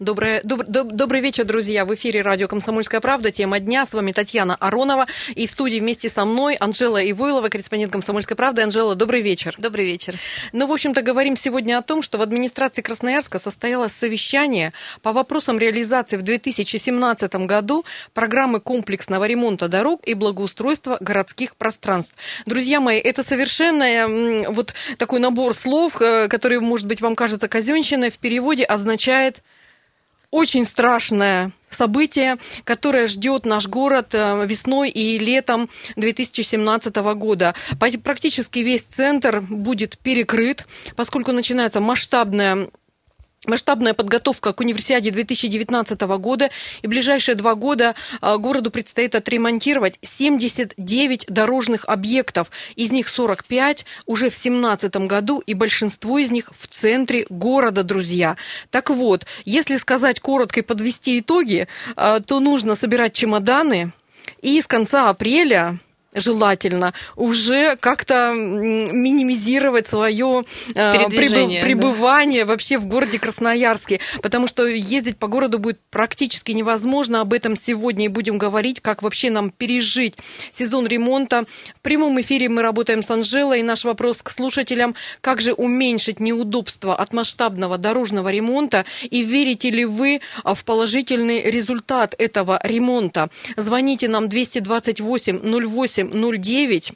Добрый, доб, доб, добрый вечер, друзья. В эфире радио «Комсомольская правда». Тема дня. С вами Татьяна Аронова. И в студии вместе со мной Анжела Ивойлова, корреспондент «Комсомольской правды». Анжела, добрый вечер. Добрый вечер. Ну, в общем-то, говорим сегодня о том, что в администрации Красноярска состоялось совещание по вопросам реализации в 2017 году программы комплексного ремонта дорог и благоустройства городских пространств. Друзья мои, это совершенно вот такой набор слов, э, который, может быть, вам кажется казенщиной, в переводе означает очень страшное событие, которое ждет наш город э, весной и летом 2017 года. Практически весь центр будет перекрыт, поскольку начинается масштабная масштабная подготовка к универсиаде 2019 года. И ближайшие два года а, городу предстоит отремонтировать 79 дорожных объектов. Из них 45 уже в 2017 году, и большинство из них в центре города, друзья. Так вот, если сказать коротко и подвести итоги, а, то нужно собирать чемоданы, и с конца апреля желательно уже как-то минимизировать свое э, прибыв, пребывание да. вообще в городе Красноярске, потому что ездить по городу будет практически невозможно. Об этом сегодня и будем говорить, как вообще нам пережить сезон ремонта. В прямом эфире мы работаем с Анжелой, и наш вопрос к слушателям, как же уменьшить неудобства от масштабного дорожного ремонта, и верите ли вы в положительный результат этого ремонта? Звоните нам 228 08 09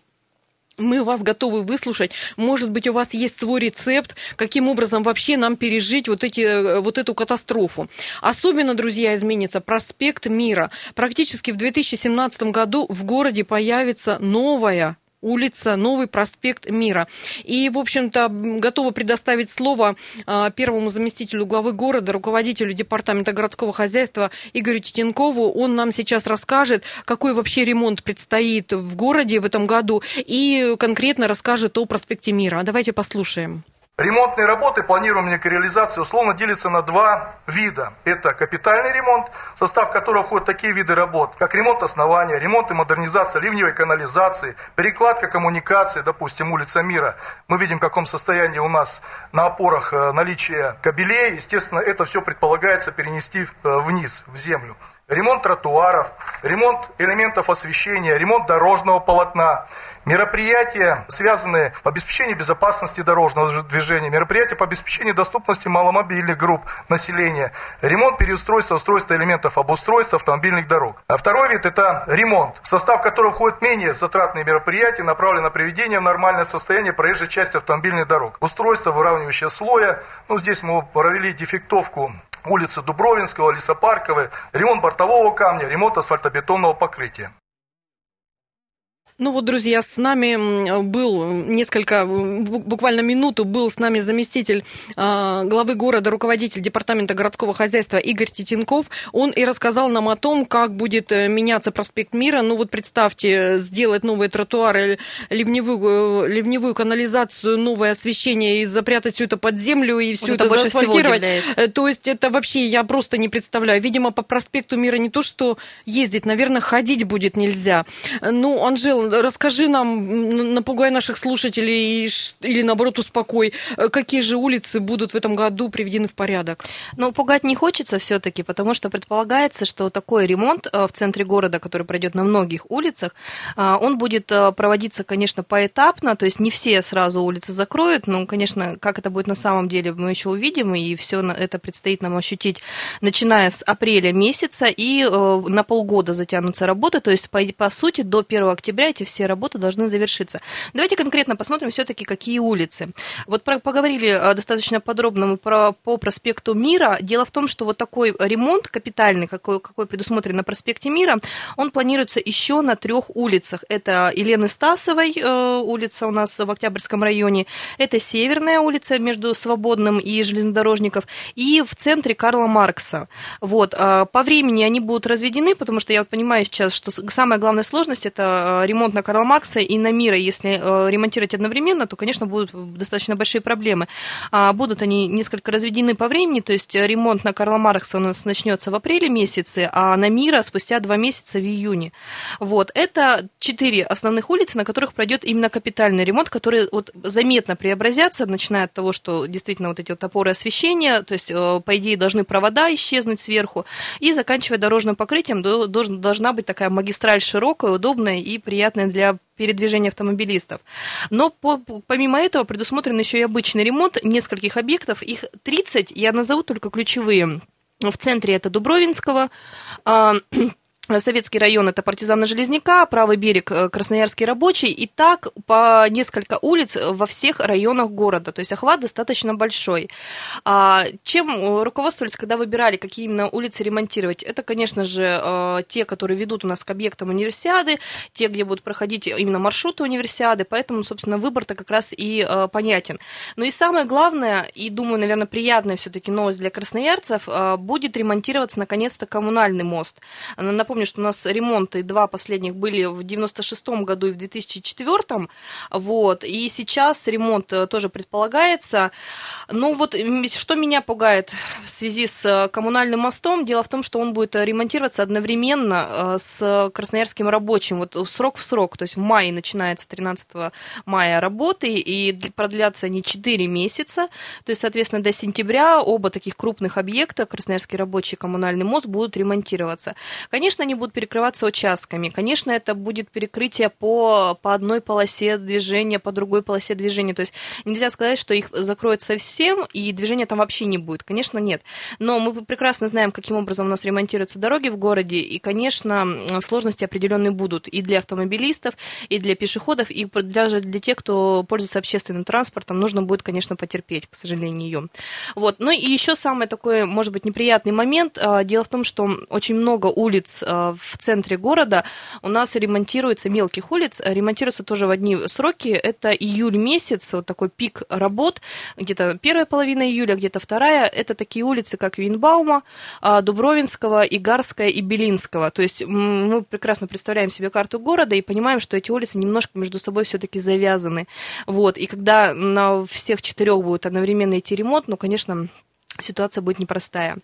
мы вас готовы выслушать. Может быть, у вас есть свой рецепт, каким образом вообще нам пережить вот, эти, э, вот эту катастрофу. Особенно, друзья, изменится проспект Мира. Практически в 2017 году в городе появится новая улица, новый проспект Мира. И, в общем-то, готова предоставить слово а, первому заместителю главы города, руководителю департамента городского хозяйства Игорю Титенкову. Он нам сейчас расскажет, какой вообще ремонт предстоит в городе в этом году и конкретно расскажет о проспекте Мира. Давайте послушаем. Ремонтные работы, планируемые к реализации, условно делятся на два вида. Это капитальный ремонт, в состав которого входят такие виды работ, как ремонт основания, ремонт и модернизация ливневой канализации, перекладка коммуникации, допустим, улица Мира. Мы видим, в каком состоянии у нас на опорах э, наличие кабелей. Естественно, это все предполагается перенести э, вниз, в землю. Ремонт тротуаров, ремонт элементов освещения, ремонт дорожного полотна – Мероприятия, связанные по обеспечению безопасности дорожного движения, мероприятия по обеспечению доступности маломобильных групп населения, ремонт переустройства, устройства элементов обустройства автомобильных дорог. А второй вид – это ремонт, в состав которого входят менее затратные мероприятия, направленные на приведение в нормальное состояние проезжей части автомобильных дорог. Устройство выравнивающего слоя, ну здесь мы провели дефектовку улицы Дубровинского, Лесопарковой, ремонт бортового камня, ремонт асфальтобетонного покрытия. Ну вот, друзья, с нами был несколько, буквально минуту был с нами заместитель э, главы города, руководитель департамента городского хозяйства Игорь Титенков. Он и рассказал нам о том, как будет э, меняться проспект Мира. Ну вот представьте, сделать новые тротуары, ливневую, э, ливневую канализацию, новое освещение и запрятать все это под землю и все вот это, это заасфальтировать. Э, то есть это вообще я просто не представляю. Видимо, по проспекту Мира не то, что ездить, наверное, ходить будет нельзя. Ну, Анжела, расскажи нам, напугай наших слушателей или, наоборот, успокой, э, какие же улицы будут в этом году приведены в порядок? Ну, пугать не хочется все-таки, потому что предполагается, что такой ремонт э, в центре города, который пройдет на многих улицах, э, он будет проводиться, конечно, поэтапно, то есть не все сразу улицы закроют, но, конечно, как это будет на самом деле, мы еще увидим, и все это предстоит нам ощутить, начиная с апреля месяца, и на полгода затянутся работы, то есть, по сути, до 1 октября эти все работы должны завершиться. Давайте конкретно посмотрим все-таки, какие улицы. Вот про, поговорили э, достаточно подробно мы про, по проспекту Мира. Дело в том, что вот такой ремонт капитальный, какой, какой предусмотрен на проспекте Мира, он планируется еще на трех улицах. Это Елены Стасовой э, улица у нас в Октябрьском районе, это Северная улица между Свободным и Железнодорожников, и в центре Карла Маркса. Вот. Э, по времени они будут разведены, потому что я вот понимаю сейчас, что самая главная сложность – это ремонт ремонт на Карла Маркса и на Мира, если ремонтировать одновременно, то, конечно, будут достаточно большие проблемы. А, будут они несколько разведены по времени, то есть ремонт на Карла Маркса у нас начнется в апреле месяце, а на Мира спустя два месяца в июне. Вот. Это четыре основных улицы, на которых пройдет именно капитальный ремонт, которые вот заметно преобразятся, начиная от того, что действительно вот эти вот опоры освещения, то есть, э, по идее, должны провода исчезнуть сверху, и заканчивая дорожным покрытием, должна быть такая магистраль широкая, удобная и приятная для передвижения автомобилистов. Но по, помимо этого предусмотрен еще и обычный ремонт нескольких объектов. Их 30, я назову только ключевые. В центре это Дубровинского, а, Советский район – это партизаны Железняка, правый берег – Красноярский рабочий, и так по несколько улиц во всех районах города, то есть охват достаточно большой. А чем руководствовались, когда выбирали, какие именно улицы ремонтировать? Это, конечно же, э, те, которые ведут у нас к объектам универсиады, те, где будут проходить именно маршруты универсиады, поэтому, собственно, выбор-то как раз и э, понятен. Но и самое главное, и, думаю, наверное, приятная все-таки новость для красноярцев, э, будет ремонтироваться, наконец-то, коммунальный мост. Напомню, напомню, что у нас ремонты два последних были в 96-м году и в 2004-м, вот, и сейчас ремонт э, тоже предполагается. Но вот что меня пугает в связи с э, коммунальным мостом, дело в том, что он будет ремонтироваться одновременно э, с красноярским рабочим, вот срок в срок, то есть в мае начинается 13 мая работы, и продлятся они 4 месяца, то есть, соответственно, до сентября оба таких крупных объекта, Красноярский рабочий и коммунальный мост, будут ремонтироваться. Конечно, они будут перекрываться участками. Конечно, это будет перекрытие по, по одной полосе движения, по другой полосе движения. То есть нельзя сказать, что их закроют совсем, и движения там вообще не будет. Конечно, нет. Но мы прекрасно знаем, каким образом у нас ремонтируются дороги в городе, и, конечно, сложности определенные будут и для автомобилистов, и для пешеходов, и даже для тех, кто пользуется общественным транспортом, нужно будет, конечно, потерпеть, к сожалению. Вот. Ну и еще самый такой, может быть, неприятный момент. А, дело в том, что очень много улиц а, в центре города у нас ремонтируется мелких улиц, ремонтируется тоже в одни сроки. Это июль месяц, вот такой пик работ, где-то первая половина июля, где-то вторая. Это такие улицы, как Винбаума, а, Дубровинского, Игарская и Белинского. То есть мы прекрасно представляем себе карту города и понимаем, что эти улицы немножко между собой все-таки завязаны. Вот. И когда на всех четырех будет одновременно идти ремонт, ну, конечно, ситуация будет непростая.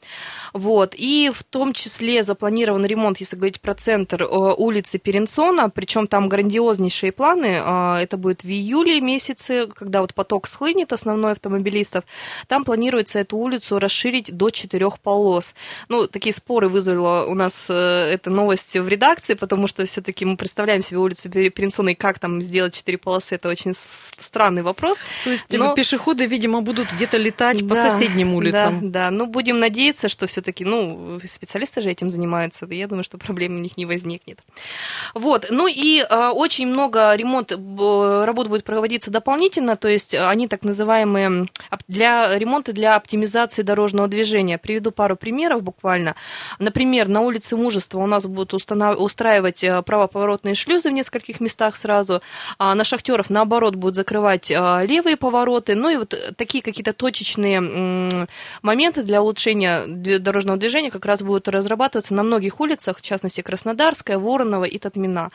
Вот. И в том числе запланирован ремонт, если говорить про центр э, улицы Перенсона, причем там грандиознейшие планы, э, это будет в июле месяце, когда вот поток схлынет основной автомобилистов, там планируется эту улицу расширить до четырех полос. Ну, такие споры вызвала у нас э, эта новость в редакции, потому что все-таки мы представляем себе улицу Перенсона и как там сделать четыре полосы, это очень странный вопрос. То есть Но... пешеходы, видимо, будут где-то летать да, по соседним улицам. Да, да, да. Ну, будем надеяться, что все-таки, ну, специалисты же этим занимаются. Я думаю, что проблем у них не возникнет. Вот. Ну и э, очень много ремонт работ будет проводиться дополнительно, то есть они так называемые для ремонта для оптимизации дорожного движения. Приведу пару примеров буквально. Например, на улице Мужества у нас будут установ... устраивать э, правоповоротные шлюзы в нескольких местах сразу, а на шахтеров, наоборот, будут закрывать э, левые повороты. Ну и вот такие какие-то точечные моменты для улучшения дорожного движения как раз будут разрабатываться на многих улицах, в частности Краснодарская, Воронова и Татмина.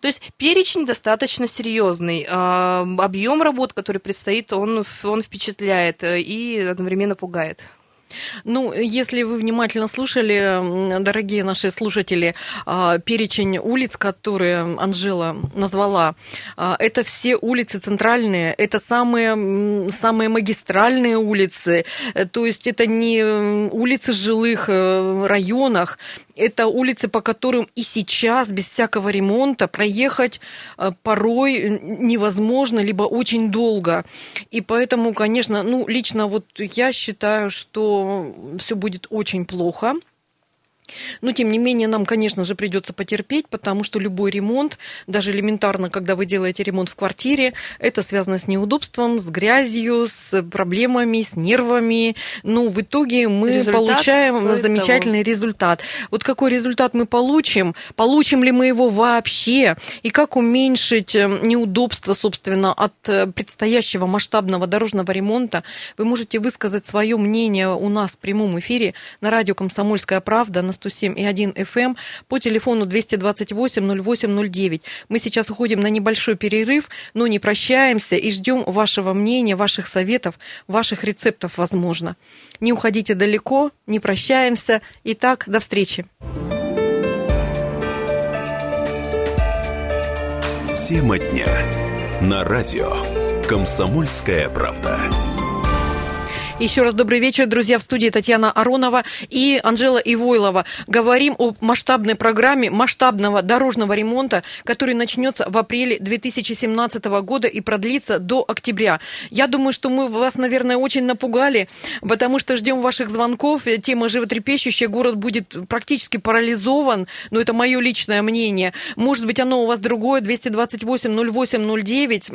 То есть перечень достаточно серьезный. А, объем работ, который предстоит, он, он впечатляет э, и одновременно пугает. Ну, если вы внимательно слушали, дорогие наши слушатели, а, перечень улиц, которые Анжела назвала, а, это все улицы центральные, это самые, самые магистральные улицы, э, то есть это не улицы жилых э, районах, это улицы, по которым и сейчас без всякого ремонта проехать э, порой невозможно, либо очень долго. И поэтому, конечно, ну, лично вот я считаю, что все будет очень плохо. Но, тем не менее, нам, конечно же, придется потерпеть, потому что любой ремонт, даже элементарно, когда вы делаете ремонт в квартире, это связано с неудобством, с грязью, с проблемами, с нервами. Ну, в итоге мы результат получаем замечательный того. результат. Вот какой результат мы получим? Получим ли мы его вообще? И как уменьшить э, неудобства, собственно, от э, предстоящего масштабного дорожного ремонта? Вы можете высказать свое мнение у нас в прямом эфире на радио «Комсомольская правда» на 107 и 1 FM эм по телефону 228 08 09. Мы сейчас уходим на небольшой перерыв, но не прощаемся и ждем вашего мнения, ваших советов, ваших рецептов, возможно. Не уходите далеко, не прощаемся. Итак, до встречи. Тема дня. На радио. Комсомольская правда. Еще раз добрый вечер, друзья. В студии Татьяна Аронова и Анжела Ивойлова. Говорим о масштабной программе масштабного дорожного ремонта, который начнется в апреле 2017 года и продлится до октября. Я думаю, что мы вас, наверное, очень напугали, потому что ждем ваших звонков. Тема животрепещущая. Город будет практически парализован. Но это мое личное мнение. Может быть, оно у вас другое. 228 08 09.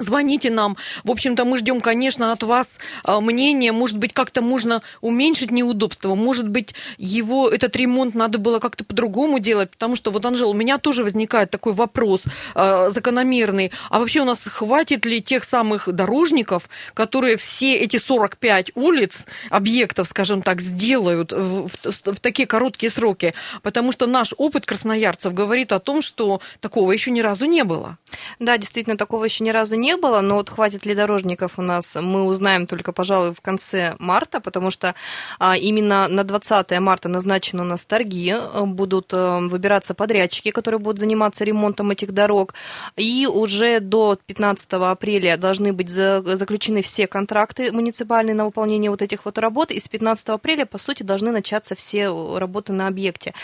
Звоните нам. В общем-то, мы ждем, конечно, от вас а, мнения. Может быть, как-то можно уменьшить неудобства. Может быть, его, этот ремонт надо было как-то по-другому делать. Потому что, вот, Анжела, у меня тоже возникает такой вопрос э, закономерный. А вообще у нас хватит ли тех самых дорожников, которые все эти 45 улиц, объектов, скажем так, сделают в, в, в такие короткие сроки? Потому что наш опыт красноярцев говорит о том, что такого еще ни разу не было. Да, действительно, такого еще ни разу не не было, но вот хватит ли дорожников у нас, мы узнаем только, пожалуй, в конце марта, потому что а, именно на 20 марта назначены у нас торги, э, будут э, выбираться подрядчики, которые будут заниматься ремонтом этих дорог, и уже до 15 апреля должны быть заключены все контракты муниципальные на выполнение вот этих вот работ, и с 15 апреля, по сути, должны начаться все работы на объекте.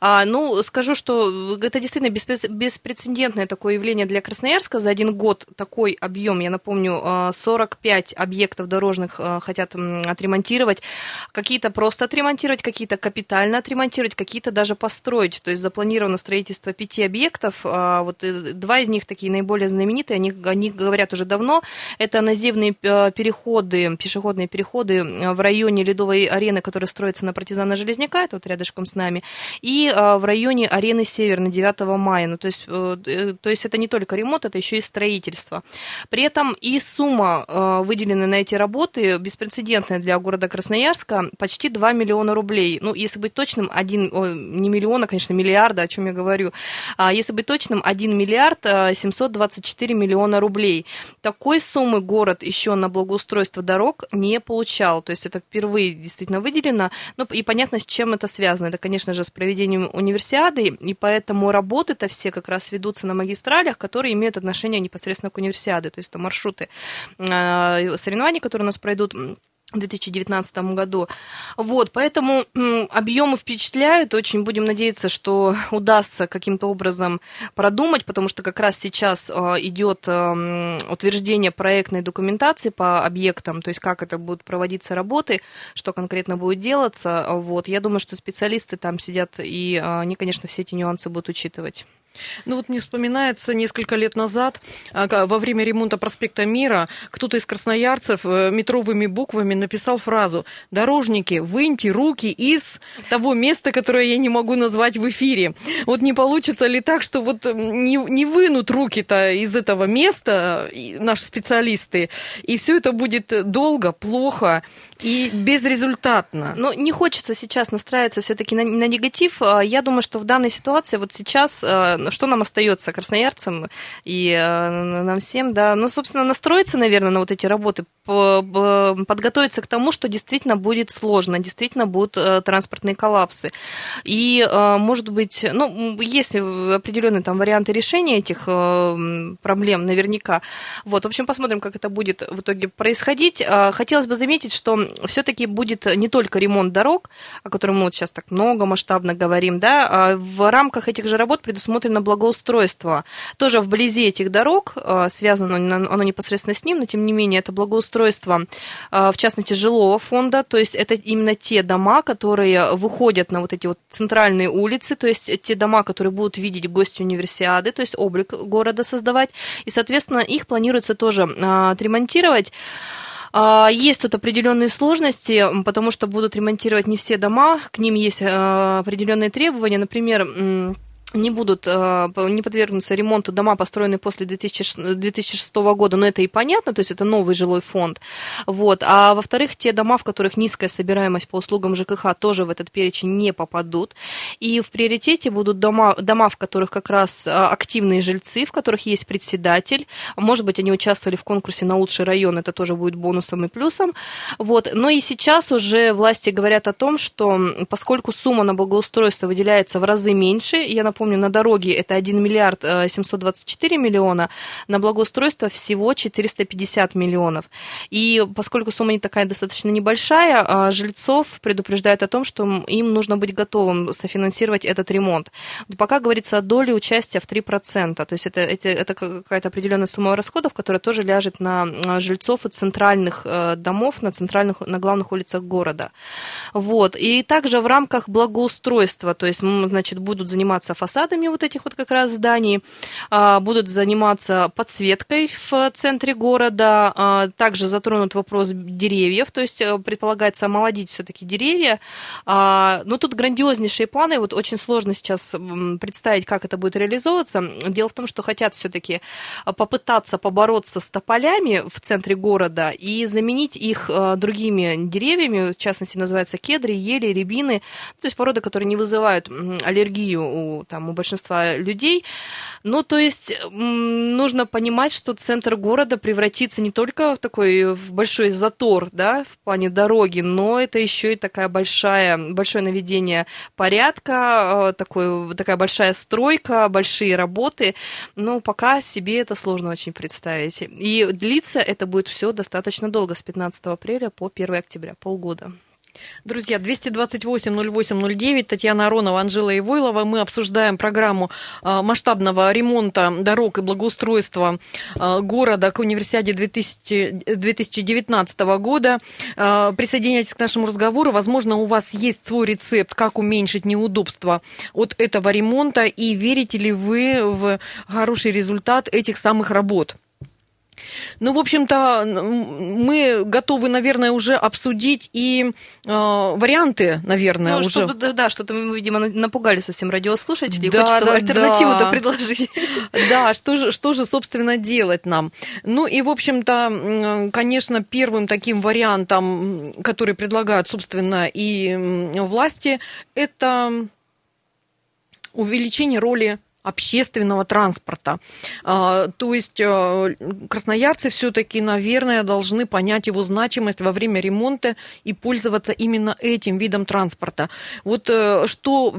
А, ну, скажу, что это действительно беспрецедентное такое явление для Красноярска. За один год такой большой объем. Я напомню, 45 э, объектов дорожных э, хотят отремонтировать. Какие-то просто отремонтировать, какие-то капитально отремонтировать, какие-то даже построить. То есть запланировано строительство пяти объектов. А вот э, два из них такие наиболее знаменитые, они, они говорят уже давно. Это наземные переходы, пешеходные переходы в районе Ледовой арены, которая строится на партизана Железняка, это вот рядышком с нами, и в районе арены Север на 9 мая. Ну, то, есть, то есть это не только ремонт, это еще и строительство. При этом и сумма, э, выделенная на эти работы, беспрецедентная для города Красноярска, почти 2 миллиона рублей. Ну, если быть точным, один, не миллиона, конечно, миллиарда, о чем я говорю. А если быть точным, 1 миллиард 724 э, миллиона рублей. Такой суммы город еще на благоустройство дорог не получал. То есть это впервые действительно выделено. Ну, и понятно, с чем это связано. Это, конечно же, с проведением универсиады, и поэтому работы-то все как раз ведутся на магистралях, которые имеют отношение непосредственно к универсиаде универсиады, то есть это маршруты а, соревнований, которые у нас пройдут в 2019 году. Вот, поэтому объемы впечатляют. Очень будем надеяться, что удастся каким-то образом продумать, потому что как раз сейчас а, идет утверждение проектной документации по объектам, то есть как это будут проводиться работы, что конкретно будет делаться. Вот, я думаю, что специалисты там сидят, и а, они, конечно, все эти нюансы будут учитывать. Ну вот мне вспоминается несколько лет назад а, во время ремонта проспекта Мира кто-то из красноярцев э, метровыми буквами написал фразу «Дорожники, выньте руки из того места, которое я не могу назвать в эфире». Вот не получится ли так, что вот не, не вынут руки-то из этого места наши специалисты, и все это будет долго, плохо и безрезультатно? Ну, не хочется сейчас настраиваться все-таки на, на негатив. А, я думаю, что в данной ситуации вот сейчас а, что нам остается, красноярцам и э, нам всем, да, ну, собственно, настроиться, наверное, на вот эти работы, подготовиться к тому, что действительно будет сложно, действительно будут э, транспортные коллапсы. И, э, может быть, ну, есть определенные там варианты решения этих проблем наверняка. Вот, в общем, посмотрим, как это будет в итоге происходить. Хотелось бы заметить, что все-таки будет не только ремонт дорог, о котором мы вот сейчас так много масштабно говорим, да, а в рамках этих же работ предусмотрено на благоустройство. Тоже вблизи этих дорог, э, связано оно непосредственно с ним, но тем не менее это благоустройство, э, в частности, жилого фонда, то есть это именно те дома, которые выходят на вот эти вот центральные улицы, то есть те дома, которые будут видеть гости универсиады, то есть облик города создавать, и, соответственно, их планируется тоже э, отремонтировать. Есть тут определенные сложности, потому что будут ремонтировать не все дома, к ним есть определенные требования. Например, не будут, э, не подвергнутся ремонту дома, построенные после 2006 года, но это и понятно, то есть это новый жилой фонд. Вот. А во-вторых, те дома, в которых низкая собираемость по услугам ЖКХ, тоже в этот перечень не попадут. И в приоритете будут дома, дома в которых как раз э, активные жильцы, в которых есть председатель. Может быть, они участвовали в конкурсе на лучший район, это тоже будет бонусом и плюсом. Вот. Но и сейчас уже власти говорят о том, что поскольку сумма на благоустройство выделяется в разы меньше, я напомню, напомню, на дороге это 1 миллиард 724 э, миллиона, на благоустройство всего 450 миллионов. И поскольку сумма не такая достаточно небольшая, э, жильцов предупреждают о том, что им нужно быть готовым софинансировать этот ремонт. Пока говорится о доле участия в 3%, то есть это, это, это какая-то определенная сумма расходов, которая тоже ляжет на э, жильцов и центральных домов, на центральных, на главных улицах города. Вот. И также в рамках благоустройства, то есть, значит, будут заниматься фасадами вот этих вот как раз зданий, а, будут заниматься подсветкой в центре города, а, также затронут вопрос деревьев, то есть э, предполагается омолодить все-таки деревья. А, но тут грандиознейшие планы, вот очень сложно сейчас представить, как это будет реализовываться. Дело в том, что хотят все-таки попытаться побороться с тополями в центре города и заменить их э, другими деревьями, в частности, называется кедры, ели, рябины, то есть породы, которые не вызывают аллергию у там, там у большинства людей. Ну, то есть нужно понимать, что центр города превратится не только в такой в большой затор, да, в плане дороги, но это еще и такая большая, большое наведение порядка, э, такой, такая большая стройка, большие работы. Но пока себе это сложно очень представить. И длиться это будет все достаточно долго, с 15 апреля по 1 октября, полгода. Друзья, 228-08-09, Татьяна Аронова, Анжела Ивойлова. Мы обсуждаем программу а, масштабного ремонта дорог и благоустройства а, города к универсиаде 2000, 2019 года. А, присоединяйтесь к нашему разговору. Возможно, у вас есть свой рецепт, как уменьшить неудобства от этого ремонта. И верите ли вы в хороший результат этих самых работ? Ну, в общем-то, мы готовы, наверное, уже обсудить и э, варианты, наверное, ну, уже. Чтобы, да, что-то мы, видимо, напугали совсем радиослушателей. Да, Хочется да, альтернативу-то да. предложить. Да, что же, что же, собственно, делать нам? Ну и, в общем-то, конечно, первым таким вариантом, который предлагают, собственно, и власти, это увеличение роли общественного транспорта. А, то есть э, красноярцы все-таки, наверное, должны понять его значимость во время ремонта и пользоваться именно этим видом транспорта. Вот э, что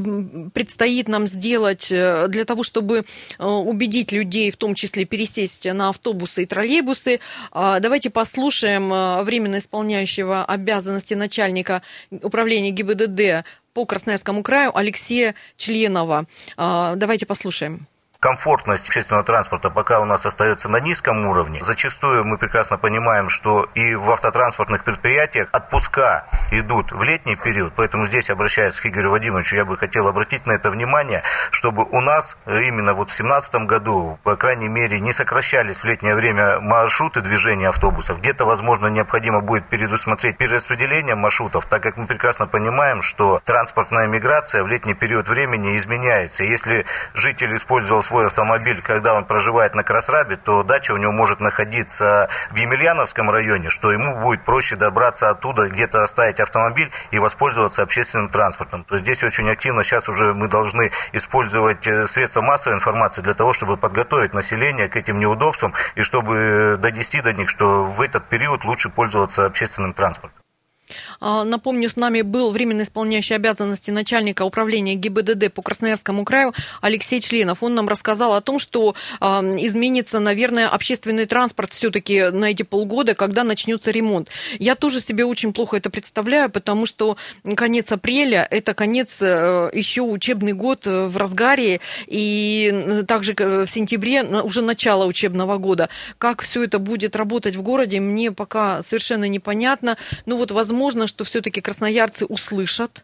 предстоит нам сделать э, для того, чтобы убедить людей, в том числе пересесть на автобусы и троллейбусы. А, давайте послушаем временно исполняющего обязанности начальника управления ГИБДД по Красноярскому краю Алексея Членова. А, давайте послушаем комфортность общественного транспорта пока у нас остается на низком уровне. Зачастую мы прекрасно понимаем, что и в автотранспортных предприятиях отпуска идут в летний период, поэтому здесь, обращаясь к Игорю Вадимовичу, я бы хотел обратить на это внимание, чтобы у нас именно вот в 2017 году, по крайней мере, не сокращались в летнее время маршруты движения автобусов. Где-то, возможно, необходимо будет передусмотреть перераспределение маршрутов, так как мы прекрасно понимаем, что транспортная миграция в летний период времени изменяется. Если житель использовал свой автомобиль, когда он проживает на Красрабе, то дача у него может находиться в Емельяновском районе, что ему будет проще добраться оттуда, где-то оставить автомобиль и воспользоваться общественным транспортом. То есть здесь очень активно сейчас уже мы должны использовать э, средства массовой информации для того, чтобы подготовить население к этим неудобствам и чтобы донести до них, что в этот период лучше пользоваться общественным транспортом. А, напомню, с нами был временно исполняющий обязанности начальника управления ГИБДД по Красноярскому краю Алексей Членов. Он нам рассказал о том, что а, изменится, наверное, общественный транспорт все-таки на эти полгода, когда начнется ремонт. Я тоже себе очень плохо это представляю, потому что конец апреля – это конец э, еще учебный год э, в разгаре, и также в сентябре уже начало учебного года. Как все это будет работать в городе, мне пока совершенно непонятно. Ну вот, возможно, что все-таки красноярцы услышат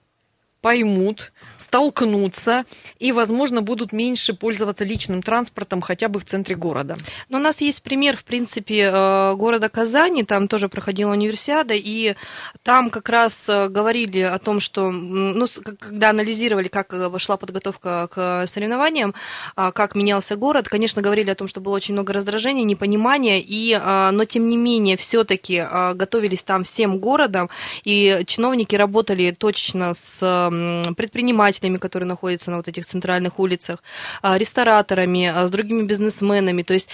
поймут, столкнутся и, возможно, будут меньше пользоваться личным транспортом хотя бы в центре города. Но у нас есть пример, в принципе, э, города Казани, там тоже проходила универсиада, и там как раз э, говорили о том, что, ну, когда анализировали, как э, шла подготовка к соревнованиям, как менялся город, конечно, говорили о том, что было очень много раздражения, непонимания, и, но тем не менее, все-таки готовились там всем городом, и чиновники работали точно с предпринимателями, которые находятся на вот этих центральных улицах, рестораторами, с другими бизнесменами, то есть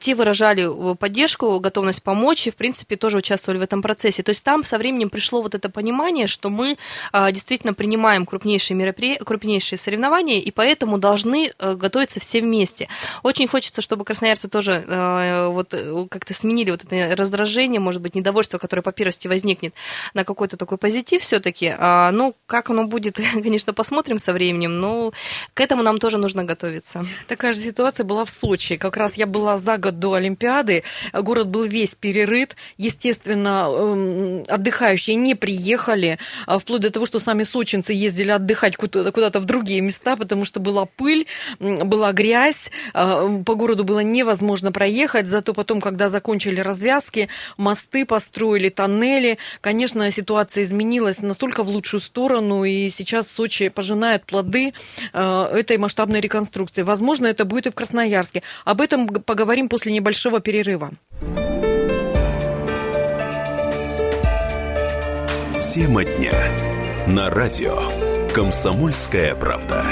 те выражали поддержку, готовность помочь и, в принципе, тоже участвовали в этом процессе. То есть там со временем пришло вот это понимание, что мы действительно принимаем крупнейшие мероприятия, крупнейшие соревнования, и поэтому должны э, готовиться все вместе. Очень хочется, чтобы красноярцы тоже э, вот э, как-то сменили вот это раздражение, может быть, недовольство, которое по первости возникнет на какой-то такой позитив все-таки. А, ну, как оно будет, конечно, посмотрим со временем, но к этому нам тоже нужно готовиться. Такая же ситуация была в Сочи. Как раз я была за год до Олимпиады, город был весь перерыт, естественно, эм, отдыхающие не приехали, а вплоть до того, что сами сочинцы ездили отдыхать куда-то в другие места, потому что была пыль, была грязь, а, по городу было невозможно проехать, зато потом, когда закончили развязки, мосты построили, тоннели, конечно, ситуация изменилась настолько в лучшую сторону, и сейчас Сочи пожинает плоды а, этой масштабной реконструкции. Возможно, это будет и в Красноярске. Об этом поговорим после небольшого перерыва. Тема дня. На радио. Комсомольская правда.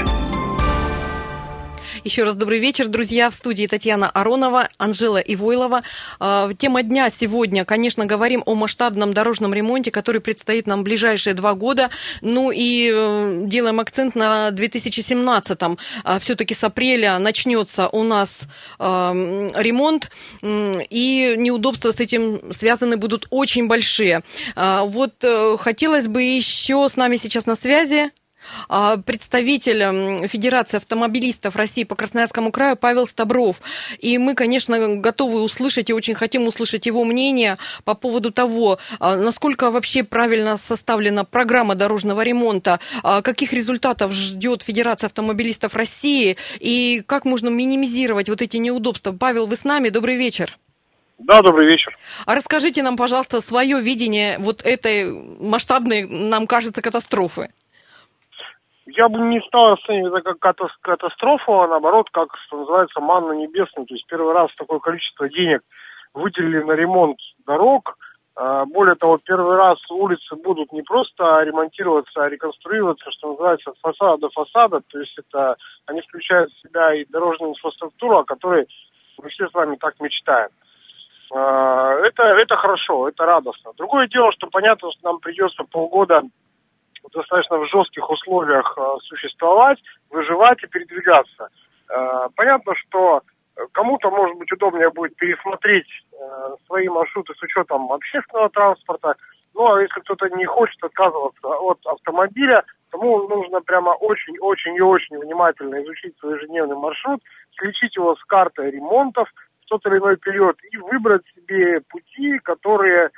Еще раз добрый вечер, друзья. В студии Татьяна Аронова, Анжела Ивойлова. А, тема дня сегодня, конечно, говорим о масштабном дорожном ремонте, который предстоит нам в ближайшие два года. Ну и э, делаем акцент на 2017-м. А, Все-таки с апреля начнется у нас ремонт, и неудобства с этим связаны будут очень большие. А, вот э, хотелось бы еще с нами сейчас на связи а, представитель Федерации автомобилистов России по Красноярскому краю Павел Стабров. И мы, конечно, готовы услышать и очень хотим услышать его мнение по поводу того, а, насколько вообще правильно составлена программа дорожного ремонта, а, каких результатов ждет Федерация автомобилистов России и как можно минимизировать вот эти неудобства. Павел, вы с нами? Добрый вечер. Да, добрый вечер. А расскажите нам, пожалуйста, свое видение вот этой масштабной, нам кажется, катастрофы я бы не стал оценивать это как катастрофу, а наоборот, как, что называется, манна небесная. То есть первый раз такое количество денег выделили на ремонт дорог. А, более того, первый раз улицы будут не просто ремонтироваться, а реконструироваться, что называется, от фасада до фасада. То есть это они включают в себя и дорожную инфраструктуру, о которой мы все с вами так мечтаем. А, это, это хорошо, это радостно. Другое дело, что понятно, что нам придется полгода достаточно в жестких условиях э, существовать, выживать и передвигаться. Э, понятно, что кому-то, может быть, удобнее будет пересмотреть э, свои маршруты с учетом общественного транспорта, ну, а если кто-то не хочет отказываться от автомобиля, тому нужно прямо очень-очень и очень внимательно изучить свой ежедневный маршрут, сличить его с картой ремонтов в тот или иной период и выбрать себе пути, которые Э,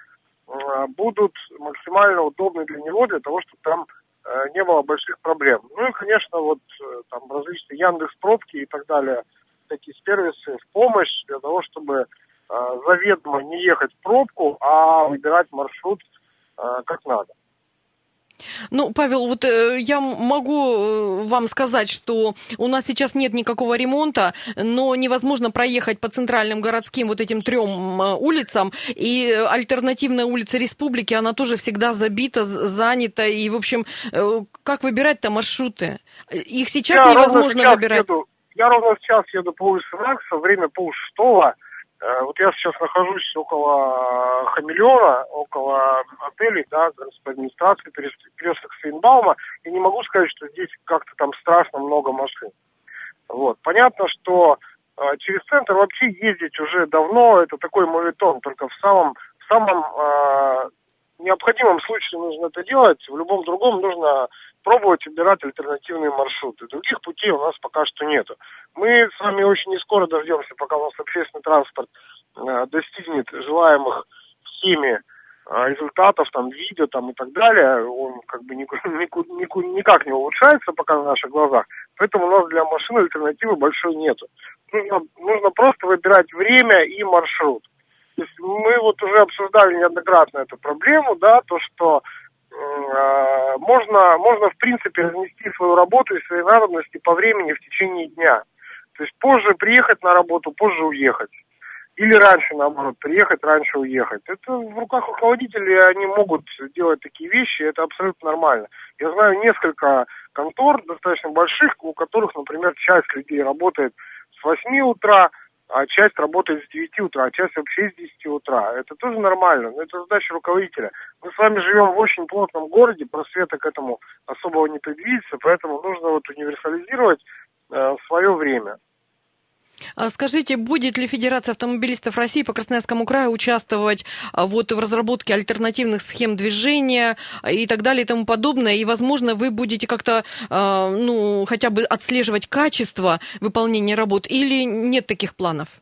будут максимально удобны для него, для того, чтобы там э, не было больших проблем. Ну и, конечно, вот э, там различные Яндекс пробки и так далее, такие сервисы в помощь для того, чтобы заведомо не ехать в пробку, а выбирать маршрут как надо. Ну, Павел, вот э, я могу э, вам сказать, что у нас сейчас нет никакого ремонта, но невозможно проехать по центральным городским вот этим трем э, улицам, и альтернативная улица Республики, она тоже всегда забита, занята, и, в общем, э, как выбирать-то маршруты? Их сейчас я невозможно выбирать. Еду, я ровно сейчас еду по улице Макса, время полшестого, Э, вот я сейчас нахожусь около Хамелеона, около отелей, да, городской администрации, перекресток Сейнбаума, и не могу сказать, что здесь как-то там страшно много машин. Вот. Понятно, что э, через центр вообще ездить уже давно, это такой мовитон, только в самом, в самом э, необходимом случае нужно это делать, в любом другом нужно пробовать выбирать альтернативные маршруты. Других путей у нас пока что нету. Мы с вами очень не скоро дождемся, пока у нас общественный транспорт э, достигнет желаемых всеми а, результатов, там, видео там, и так далее, он как бы никак, никак не улучшается пока на наших глазах. Поэтому у нас для машины альтернативы большой нету. Нужно, нужно просто выбирать время и маршрут. То есть мы вот уже обсуждали неоднократно эту проблему, да, то, что э, можно, можно в принципе разнести свою работу и свои надобности по времени в течение дня. То есть позже приехать на работу, позже уехать. Или раньше, наоборот, приехать, раньше уехать. Это в руках руководителей, они могут делать такие вещи, это абсолютно нормально. Я знаю несколько контор достаточно больших, у которых, например, часть людей работает с 8 утра, а часть работает с 9 утра, а часть вообще с 10 утра. Это тоже нормально, но это задача руководителя. Мы с вами живем в очень плотном городе, просвета к этому особого не предвидится, поэтому нужно вот универсализировать э, свое время. А скажите, будет ли Федерация автомобилистов России по Красноярскому краю участвовать а, вот в разработке альтернативных схем движения а, и так далее и тому подобное? И, возможно, вы будете как-то, ну, хотя бы отслеживать качество выполнения работ или нет таких планов?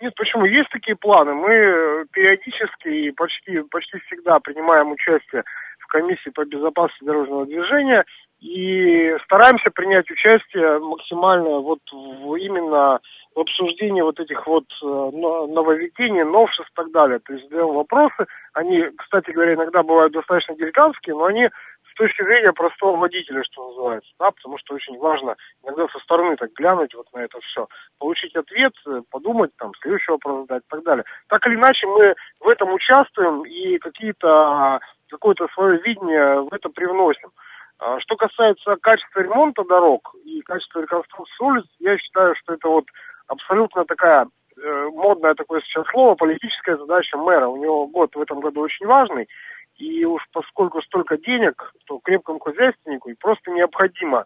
Нет, почему? Есть такие планы. Мы периодически и почти, почти всегда принимаем участие комиссии по безопасности дорожного движения и стараемся принять участие максимально вот в, именно в обсуждении вот этих вот э, нововведений, новшеств и так далее. То есть задаем вопросы, они, кстати говоря, иногда бывают достаточно деликатские, но они с точки зрения простого водителя, что называется, да, потому что очень важно иногда со стороны так глянуть вот на это все, получить ответ, э, подумать, там, следующий вопрос задать и так далее. Так или иначе мы в этом участвуем и какие-то какое-то свое видение в это привносим. А что касается качества ремонта дорог и качества реконструкции улиц, я считаю, что это вот абсолютно такая э, модное такое сейчас слово, политическая задача мэра. У него год в этом году очень важный, и уж поскольку столько денег, то крепкому хозяйственнику просто необходимо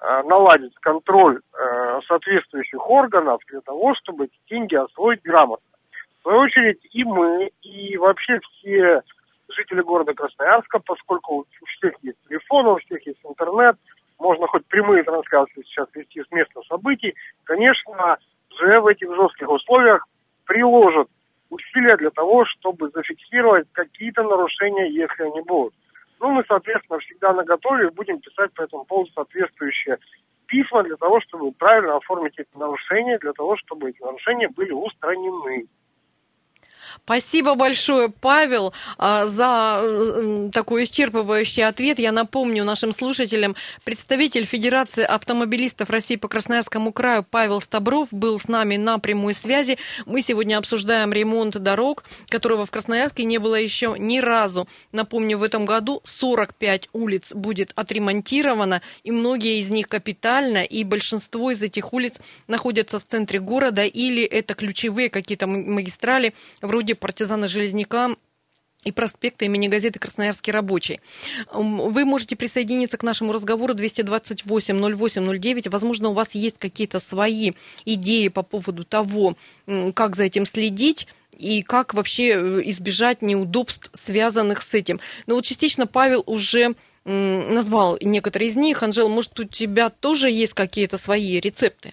э, наладить контроль э, соответствующих органов для того, чтобы деньги освоить грамотно. В свою очередь и мы, и вообще все жители города Красноярска, поскольку у всех есть телефоны, у всех есть интернет, можно хоть прямые трансляции сейчас вести с места событий, конечно, же в этих жестких условиях приложат усилия для того, чтобы зафиксировать какие-то нарушения, если они будут. Ну, мы, соответственно, всегда на готове будем писать по этому поводу соответствующие письма для того, чтобы правильно оформить эти нарушения, для того, чтобы эти нарушения были устранены. Спасибо большое, Павел, а, за такой исчерпывающий ответ. Я напомню нашим слушателям, представитель Федерации автомобилистов России по Красноярскому краю Павел Стабров был с нами на прямой связи. Мы сегодня обсуждаем ремонт дорог, которого в Красноярске не было еще ни разу. Напомню, в этом году 45 улиц будет отремонтировано, и многие из них капитально, и большинство из этих улиц находятся в центре города, или это ключевые какие-то магистрали, вроде вроде партизана Железняка и проспекта имени газеты «Красноярский рабочий». Вы можете присоединиться к нашему разговору 228-08-09. Возможно, у вас есть какие-то свои идеи по поводу того, как за этим следить и как вообще э, избежать неудобств, связанных с этим. Но вот частично Павел уже назвал некоторые из них. Анжела, может, у тебя тоже есть какие-то свои рецепты?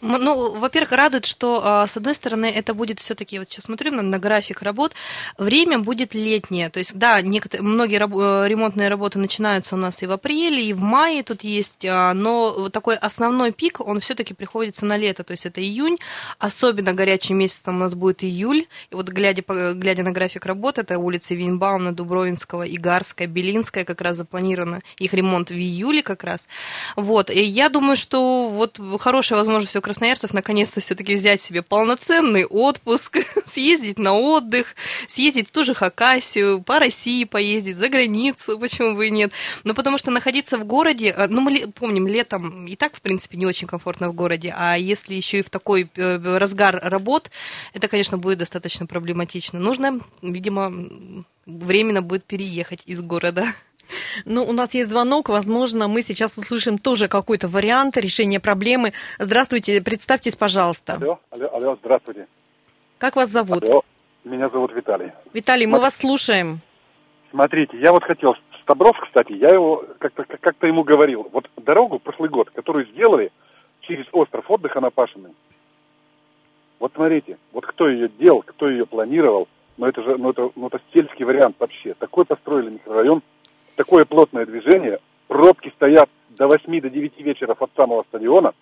Ну, во-первых, радует, что, а, с одной стороны, это будет все-таки, вот сейчас смотрю на, на график работ, время будет летнее. То есть, да, некоторые, многие раб, э, ремонтные работы начинаются у нас и в апреле, и в мае тут есть, а, но такой основной пик, он все-таки приходится на лето. То есть, это июнь, особенно горячий месяц у нас будет июль. И вот глядя, глядя на график работ, это улицы Винбауна, Дубровинского, Игарская, Белинская, как раз запланировано их ремонт в июле как раз. Вот, и я думаю, что вот хорошая возможность у красноярцев наконец-то все-таки взять себе полноценный отпуск, съездить на отдых, съездить в ту же Хакасию, по России поездить, за границу, почему бы и нет. Но потому что находиться в городе, э, ну, мы помним, летом и так, в принципе, не очень комфортно в городе, а если еще и в такой э, разгар работ, это, конечно, будет достаточно проблематично. Нужно, видимо, временно будет переехать из города. Ну, у нас есть звонок. Возможно, мы сейчас услышим тоже какой-то вариант решения проблемы. Здравствуйте, представьтесь, пожалуйста. Алло, алло, алло, здравствуйте. Как вас зовут? Алло, меня зовут Виталий. Виталий, мы вас слушаем. Смотрите, я вот хотел, Стабров, кстати, я его как-то как ему говорил. Вот дорогу прошлый год, которую сделали через остров отдыха на Пашиной. Вот смотрите, вот кто ее делал, кто ее планировал, но это же, ну это, ну это сельский вариант вообще. Такой построили микрорайон, такое плотное движение, пробки стоят до 8 до 9 вечера от самого стадиона,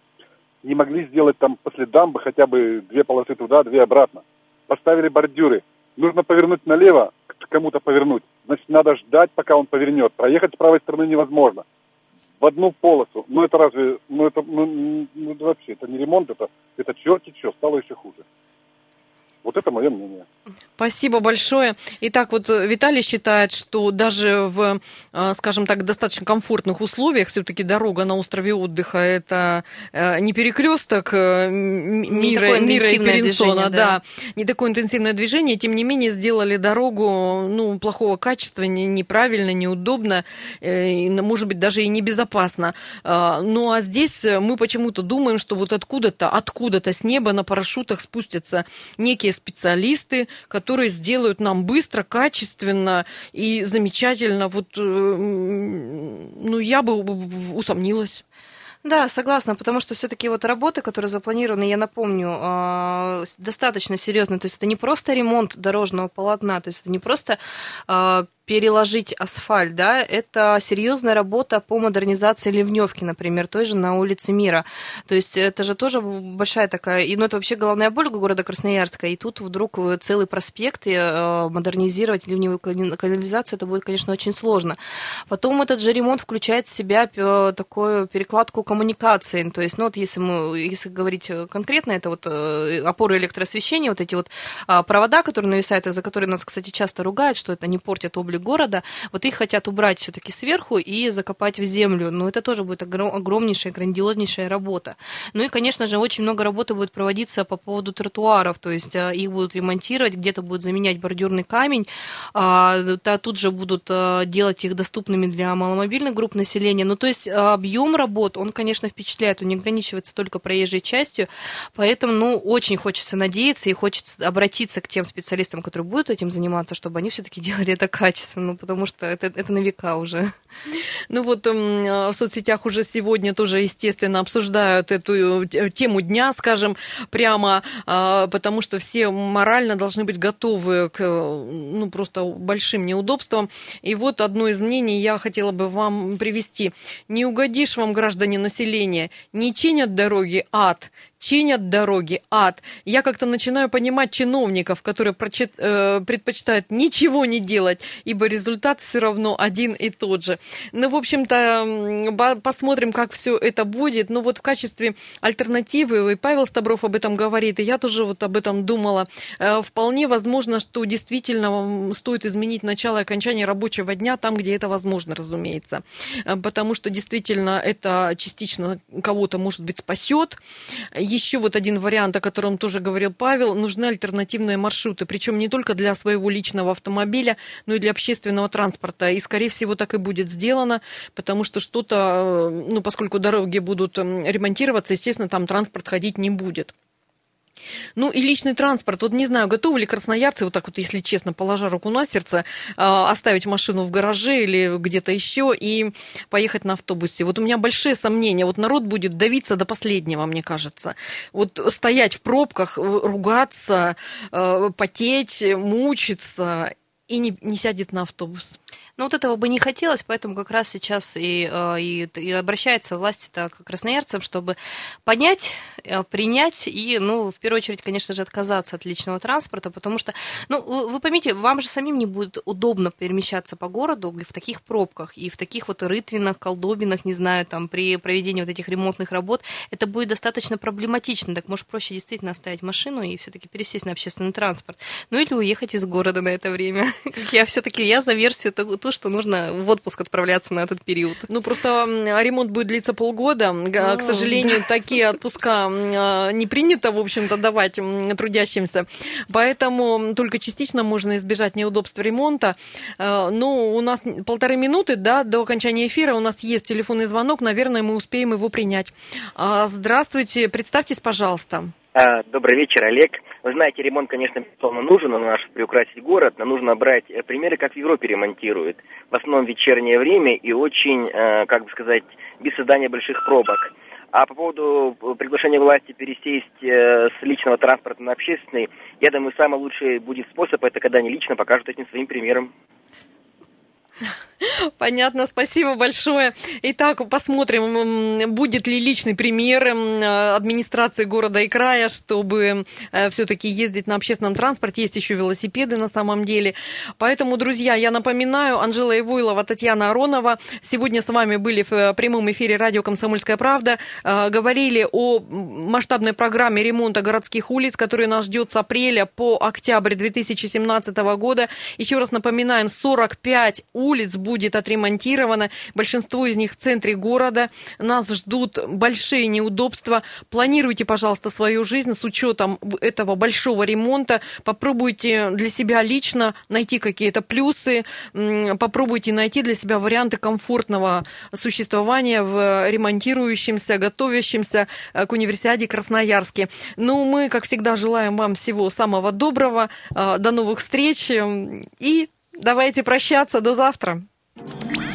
не могли сделать там после дамбы хотя бы две полосы туда, две обратно. Поставили бордюры. Нужно повернуть налево, кому-то повернуть. Значит, надо ждать, пока он повернет. Проехать с правой стороны невозможно. В одну полосу. Ну, это разве... Ну, это... Ну, ну вообще, это не ремонт, это... Это черти что, стало еще хуже. Вот это мое мнение. Спасибо большое. Итак, вот э, Виталий считает, что даже в, э, скажем так, достаточно комфортных условиях все-таки дорога на острове отдыха это э, не перекресток мира, мира и Перенсона, да. да, не такое интенсивное движение, тем не менее сделали дорогу ну, плохого качества, неправильно, неудобно, может быть, даже и небезопасно. Ну а здесь мы почему-то думаем, что вот откуда-то, откуда-то с неба на парашютах спустятся некие специалисты, которые сделают нам быстро, качественно и замечательно. Вот, э, ну, я бы усомнилась. Да, согласна, потому что все-таки вот работы, которые запланированы, я напомню, а, достаточно серьезные. То есть это не просто ремонт дорожного полотна, то есть это не просто а, переложить асфальт, да, это серьезная работа по модернизации ливневки, например, той же на улице Мира. То есть это же тоже большая такая, и ну это вообще головная боль города Красноярска, и тут вдруг целый проспект и э, модернизировать ливневую канализацию, это будет, конечно, очень сложно. Потом этот же ремонт включает в себя такую перекладку коммуникаций, то есть, ну вот если мы, если говорить конкретно, это вот э, опоры электроосвещения, вот эти вот а, провода, которые нависают, из-за которые нас, кстати, часто ругают, что это не портит облик города, вот их хотят убрать все-таки сверху и закопать в землю. Но это тоже будет огромнейшая, грандиознейшая работа. Ну и, конечно же, очень много работы будет проводиться по поводу тротуаров, то есть э, их будут ремонтировать, где-то будут заменять бордюрный камень, а, тут же будут э, делать их доступными для маломобильных групп населения. Ну, то есть объем работ, он, конечно, впечатляет, он не ограничивается только проезжей частью, поэтому, ну, очень хочется надеяться и хочется обратиться к тем специалистам, которые будут этим заниматься, чтобы они все-таки делали это качественно качественно, ну, потому что это, это на века уже. Ну вот в соцсетях уже сегодня тоже, естественно, обсуждают эту э, тему дня, скажем, прямо, а, потому что все морально должны быть готовы к ну, просто большим неудобствам. И вот одно из мнений я хотела бы вам привести. Не угодишь вам, граждане населения, не чинят дороги ад, чинят дороги, ад. Я как-то начинаю понимать чиновников, которые прочит, э, предпочитают ничего не делать, ибо результат все равно один и тот же. Ну, в общем-то, посмотрим, как все это будет. Но вот в качестве альтернативы, и Павел Стабров об этом говорит, и я тоже вот об этом думала, э, вполне возможно, что действительно стоит изменить начало и окончание рабочего дня там, где это возможно, разумеется. Э, потому что действительно это частично кого-то, может быть, спасет еще вот один вариант, о котором тоже говорил Павел, нужны альтернативные маршруты, причем не только для своего личного автомобиля, но и для общественного транспорта. И, скорее всего, так и будет сделано, потому что что-то, э, ну, поскольку дороги будут ремонтироваться, естественно, там транспорт ходить не будет. Ну и личный транспорт. Вот не знаю, готовы ли красноярцы, вот так вот, если честно, положа руку на сердце, а, оставить машину в гараже или где-то еще и поехать на автобусе. Вот у меня большие сомнения. Вот народ будет давиться до последнего, мне кажется. Вот стоять в пробках, ругаться, э, потеть, мучиться и не, не сядет на автобус. Ну, вот этого бы не хотелось, поэтому как раз сейчас и, э, и, и обращается власти-то к красноярцам, чтобы понять, э, принять и, ну, в первую очередь, конечно же, отказаться от личного транспорта, потому что, ну, вы поймите, вам же самим не будет удобно перемещаться по городу в таких пробках и в таких вот рытвинах, колдобинах, не знаю, там, при проведении вот этих ремонтных работ, это будет достаточно проблематично, так может проще действительно оставить машину и все-таки пересесть на общественный транспорт, ну или уехать из города на это время. Я все-таки, я за версию то, что нужно в отпуск отправляться на этот период. Ну, просто ремонт будет длиться полгода. К сожалению, такие отпуска а, не принято, в общем-то, давать трудящимся. Поэтому только частично можно избежать неудобств ремонта. А, ну, у нас полторы минуты, да, до окончания эфира. У нас есть телефонный звонок. Наверное, мы успеем его принять. А, здравствуйте, представьтесь, пожалуйста. Добрый вечер, Олег. Вы знаете, ремонт, конечно, безусловно, нужен, но наш приукрасить город, но нужно брать э, примеры, как в Европе ремонтируют. В основном вечернее время и очень, э, как бы сказать, без создания больших пробок. А по поводу приглашения власти пересесть э, с личного транспорта на общественный, я думаю, самый лучший будет способ, это когда они лично покажут этим своим примером. Понятно, спасибо большое. Итак, посмотрим, будет ли личный пример администрации города и края, чтобы э, все-таки ездить на общественном транспорте. Есть еще велосипеды на самом деле. Поэтому, друзья, я напоминаю, Анжела Ивойлова, Татьяна Аронова сегодня с вами были в э, прямом эфире радио «Комсомольская правда». Э, говорили о масштабной программе ремонта городских улиц, которая нас ждет с апреля по октябрь 2017 года. Еще раз напоминаем, 45 улиц будет отремонтировано. Большинство из них в центре города. Нас ждут большие неудобства. Планируйте, пожалуйста, свою жизнь с учетом этого большого ремонта. Попробуйте для себя лично найти какие-то плюсы. Попробуйте найти для себя варианты комфортного существования в ремонтирующемся, готовящемся к универсиаде Красноярске. Ну, мы, как всегда, желаем вам всего самого доброго. До новых встреч и давайте прощаться. До завтра. Thank you